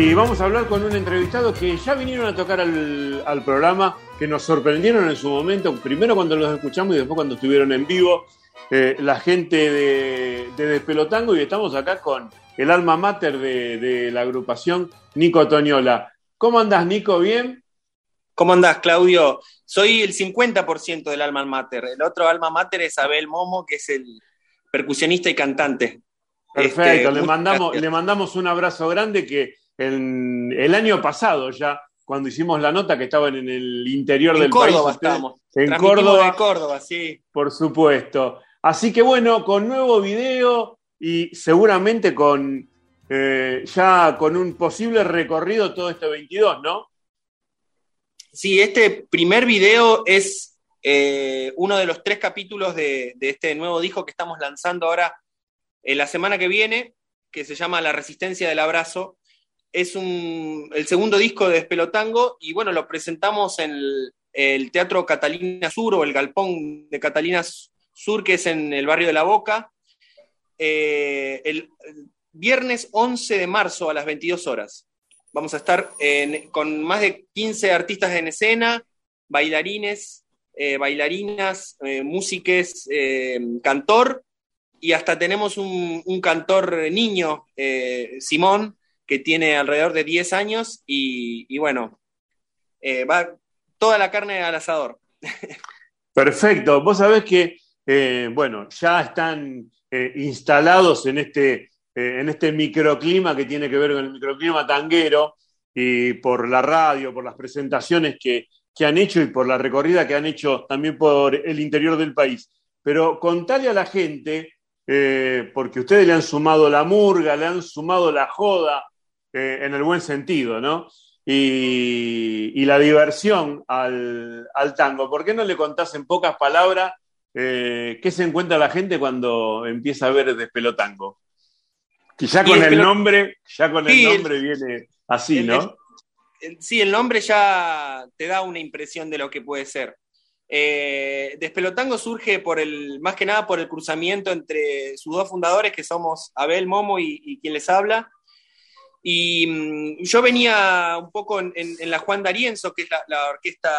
Y vamos a hablar con un entrevistado que ya vinieron a tocar al, programa, que nos sorprendieron en su momento, primero cuando los escuchamos y después cuando estuvieron en vivo, eh, la gente de, Despelotango y estamos acá con el alma mater de, la agrupación, Nico Toñola. ¿Cómo andás, Nico? ¿Bien? ¿Cómo andás, Claudio? Soy el 50% del alma mater. El otro alma mater es Abel Momo, que es el percusionista y cantante. Perfecto, este, le, mandamos, le mandamos un abrazo grande que el año pasado ya, cuando hicimos la nota que estaban en el interior en del Córdoba país. En Córdoba. Córdoba, sí. Por supuesto. Así que bueno, con nuevo video y seguramente con eh, ya con un posible recorrido todo este 22, ¿no? Sí, este primer video es eh, uno de los tres capítulos de, este nuevo disco que estamos lanzando ahora en la semana que viene, que se llama La Resistencia del Abrazo es el segundo disco de Despelotango y bueno, lo presentamos en el, Teatro Catalina Sur o el Galpón de Catalina Sur, que es en el barrio de La Boca, eh, el, viernes 11 de marzo a las 22 horas. Vamos a estar con más de 15 artistas en escena, bailarines, eh, bailarinas, eh, músiques, cantor, y hasta tenemos un, un cantor niño, Simón, que tiene alrededor de 10 años y, bueno, eh, va toda la carne al asador. Perfecto. Vos sabés que, eh, bueno, ya están eh, instalados en este, en este microclima que tiene que ver con el microclima tanguero y por la radio, por las presentaciones que, que han hecho y por la recorrida que han hecho también por el interior del país. Pero contale a la gente, porque ustedes le han sumado la murga, le han sumado la joda, eh, en el buen sentido, ¿no? Y, la diversión al, tango. ¿Por qué no le contás en pocas palabras eh, qué se encuentra la gente cuando empieza a ver despelotango? Que ya con el nombre, ya con el nombre viene así, ¿no? sí, el nombre ya te da una impresión de lo que puede ser. Eh, Despelotango surge por el, más que nada por el cruzamiento entre sus dos fundadores, que somos Abel Momo y quien les habla, y mm, yo venía un poco en, la Juan D'Arienzo, que es la, orquesta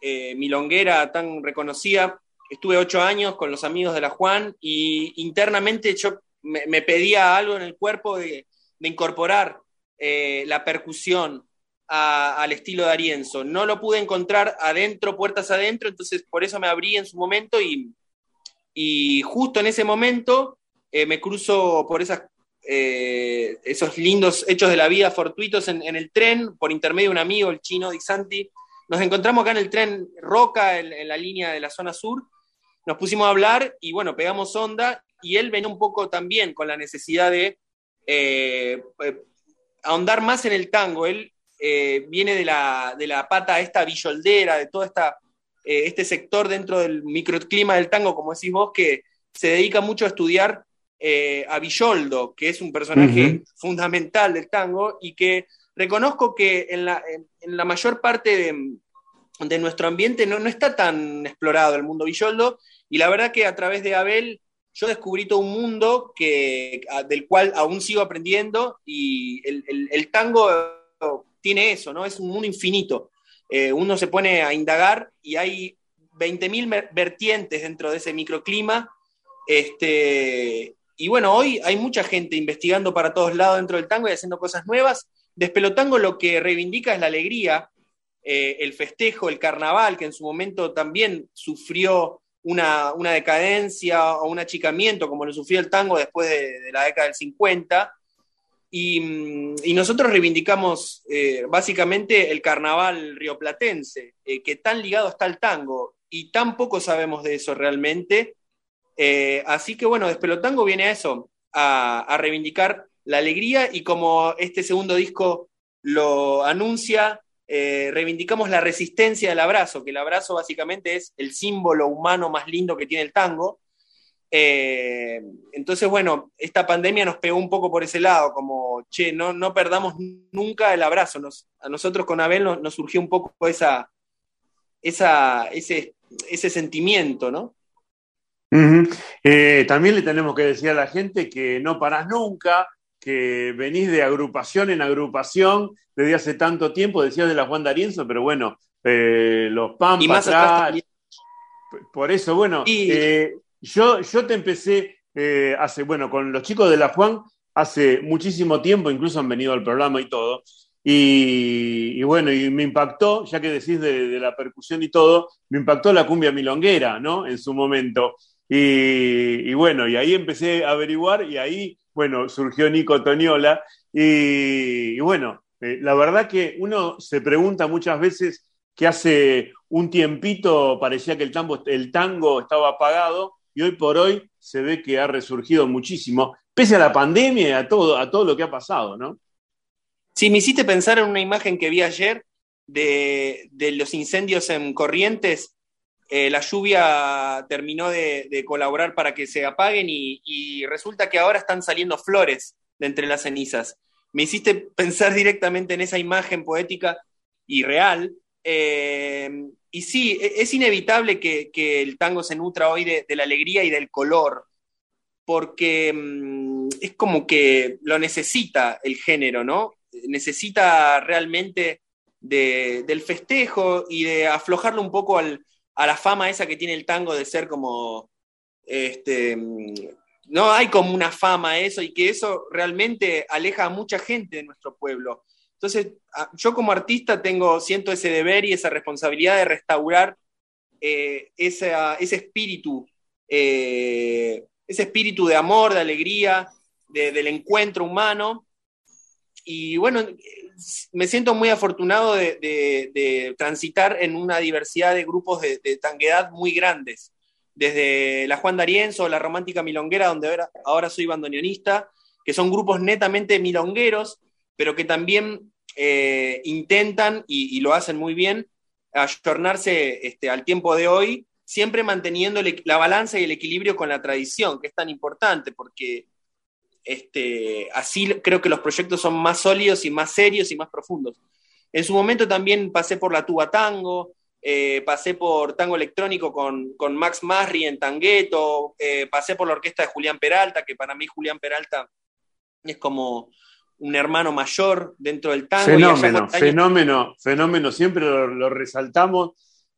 eh, milonguera tan reconocida. Estuve ocho años con los amigos de la Juan y internamente yo me, pedía algo en el cuerpo de, incorporar eh, la percusión al estilo de Arienzo. No lo pude encontrar adentro, puertas adentro, entonces por eso me abrí en su momento y, y justo en ese momento eh, me cruzo por esas eh, esos lindos hechos de la vida fortuitos en, el tren, por intermedio de un amigo, el chino Di Santi. Nos encontramos acá en el tren Roca, en, la línea de la zona sur. Nos pusimos a hablar y bueno, pegamos onda y él venía un poco también con la necesidad de eh, eh, ahondar más en el tango. Él viene de la, de la, pata esta villoldera, de todo esta, este sector dentro del microclima del tango, como decís vos, que se dedica mucho a estudiar eh, a Villoldo, que es un personaje fundamental del tango y que reconozco que en la, mayor parte de, nuestro ambiente no, está tan explorado el mundo Villoldo y la verdad que a través de Abel yo descubrí todo un mundo que, del cual aún sigo aprendiendo y el, tango tiene eso, ¿no? Es un mundo infinito. Eh, uno se pone a indagar y hay 20.000 vertientes dentro de ese microclima este, y bueno, hoy hay mucha gente investigando para todos lados dentro del tango y haciendo cosas nuevas. Despelotango lo que reivindica es la alegría, eh, el festejo, el carnaval, que en su momento también sufrió una, decadencia o un achicamiento, como lo sufrió el tango después de, la década del 50. Mm, y, nosotros reivindicamos eh, básicamente el carnaval rioplatense, eh, que tan ligado está al tango, y tan poco sabemos de eso realmente eh, así que bueno, Despelotango viene a eso, a, reivindicar la alegría y como este segundo disco lo anuncia, eh, reivindicamos la resistencia del abrazo, que el abrazo básicamente es el símbolo humano más lindo que tiene el tango. Eh, entonces, bueno, esta pandemia nos pegó un poco por ese lado, como, che, no, perdamos nunca el abrazo. a nosotros con Abel nos, surgió un poco esa, ese sentimiento, ¿no? Eh, también le tenemos que decir a la gente que no parás nunca, que venís de agrupación en agrupación desde hace tanto tiempo, decías de la Juan D'Arienzo, pero bueno, eh, los Pampas atrás. Por eso, bueno, eh, yo, yo te empecé hace, bueno, con los chicos de la Juan hace muchísimo tiempo, incluso han venido al programa y todo. Y, bueno, y me impactó, ya que decís de, la percusión y todo, me impactó la cumbia milonguera, ¿no? En su momento. Y, bueno, y ahí empecé a averiguar y ahí, bueno, surgió Nico Toniola. Y, bueno, eh, la verdad que uno se pregunta muchas veces que hace un tiempito parecía que el tango, estaba apagado y hoy por hoy se ve que ha resurgido muchísimo, pese a la pandemia y a todo, a todo lo que ha pasado, ¿no? Sí, me hiciste pensar en una imagen que vi ayer de, los incendios en Corrientes. Eh, la lluvia terminó de, colaborar para que se apaguen y, resulta que ahora están saliendo flores de entre las cenizas. Me hiciste pensar directamente en esa imagen poética y real. Eh, y sí, e, es inevitable que, el tango se nutra hoy de, la alegría y del color, porque mm, es como que lo necesita el género, ¿no? Necesita realmente del festejo y de aflojarle un poco a la fama esa que tiene el tango de ser como, este, mm, no hay como una fama eso y que eso realmente aleja a mucha gente de nuestro pueblo. Entonces, yo como artista tengo, siento ese deber y esa responsabilidad de restaurar eh, ese espíritu, eh, ese espíritu de amor, de alegría, del encuentro humano. Y bueno, me siento muy afortunado de, transitar en una diversidad de grupos de, tanguedad muy grandes. Desde la Juan D'Arienzo, la Romántica Milonguera, donde ahora, ahora soy bandoneonista, que son grupos netamente milongueros, pero que también eh, intentan, y, lo hacen muy bien, ayornarse este, al tiempo de hoy, siempre manteniendo la balanza y el equilibrio con la tradición, que es tan importante, porque este, así creo que los proyectos son más sólidos y más serios y más profundos. En su momento también pasé por la tuba tango, eh, pasé por tango electrónico con, Max Masri en Tangueto, eh, pasé por la orquesta de Julián Peralta, que para mí Julián Peralta es como un hermano mayor dentro del tango. Fenómeno, fenómeno, fenómeno. Siempre lo, resaltamos,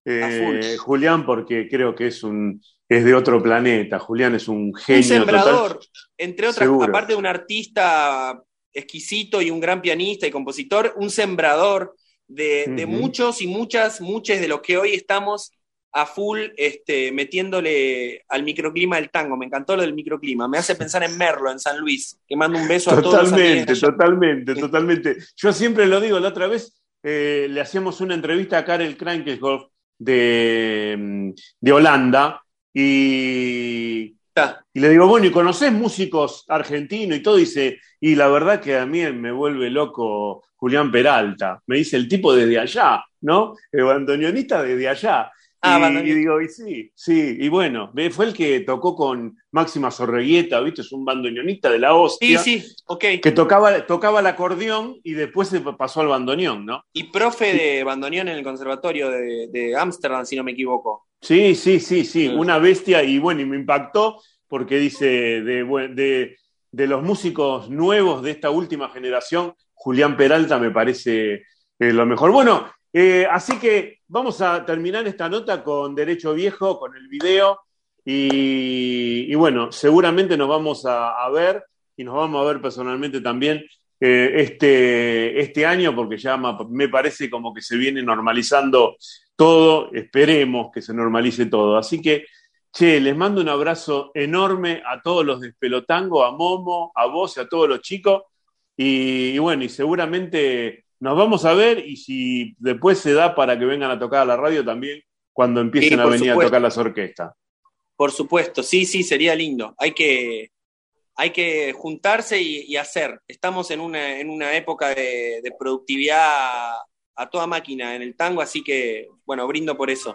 eh, Julián, porque creo que es un es de otro planeta. Julián es un genio. Un sembrador, entre otras, aparte de un artista exquisito y un gran pianista y compositor, un sembrador de, muchos y muchas, muchas de lo que hoy estamos a full este, metiéndole al microclima del tango. Me encantó lo del microclima. Me hace pensar en Merlo, en San Luis, que mando un beso a todos. Totalmente, totalmente, totalmente. Yo siempre lo digo, la otra vez eh, le hacíamos una entrevista a Karel Krankeshoff de, mm, de Holanda y, y le digo, bueno, ¿y conoces músicos argentinos y todo? dice, y la verdad que a mí me vuelve loco Julián Peralta. Me dice el tipo desde allá, ¿no? El bandoneonista desde allá. Ah, y, digo, y sí, sí, y bueno, fue el que tocó con Máxima Sorreguieta, ¿viste? Es un bandoneonista de la hostia. Sí, sí, ok. Que tocaba, tocaba el acordeón y después se pasó al bandoneón, ¿no? Y profe de bandoneón en el conservatorio de Ámsterdam, si no me equivoco. Sí, sí, sí, sí, una bestia y bueno, y me impactó porque dice de, de, los músicos nuevos de esta última generación, Julián Peralta me parece eh, lo mejor. Bueno, eh, así que vamos a terminar esta nota con Derecho Viejo, con el video. Y, bueno, seguramente nos vamos a, ver y nos vamos a ver personalmente también eh, este, este año, porque ya me parece como que se viene normalizando todo, esperemos que se normalice todo. Así que, che, les mando un abrazo enorme a todos los de Pelotango, a Momo, a vos y a todos los chicos. y bueno, y seguramente nos vamos a ver y si después se da para que vengan a tocar a la radio también cuando empiecen a venir a tocar las orquestas. Por supuesto, sí, sí, sería lindo. Hay que, hay que juntarse y, hacer. Estamos en una, en una época de, de, productividad a toda máquina en el tango, así que, bueno, brindo por eso.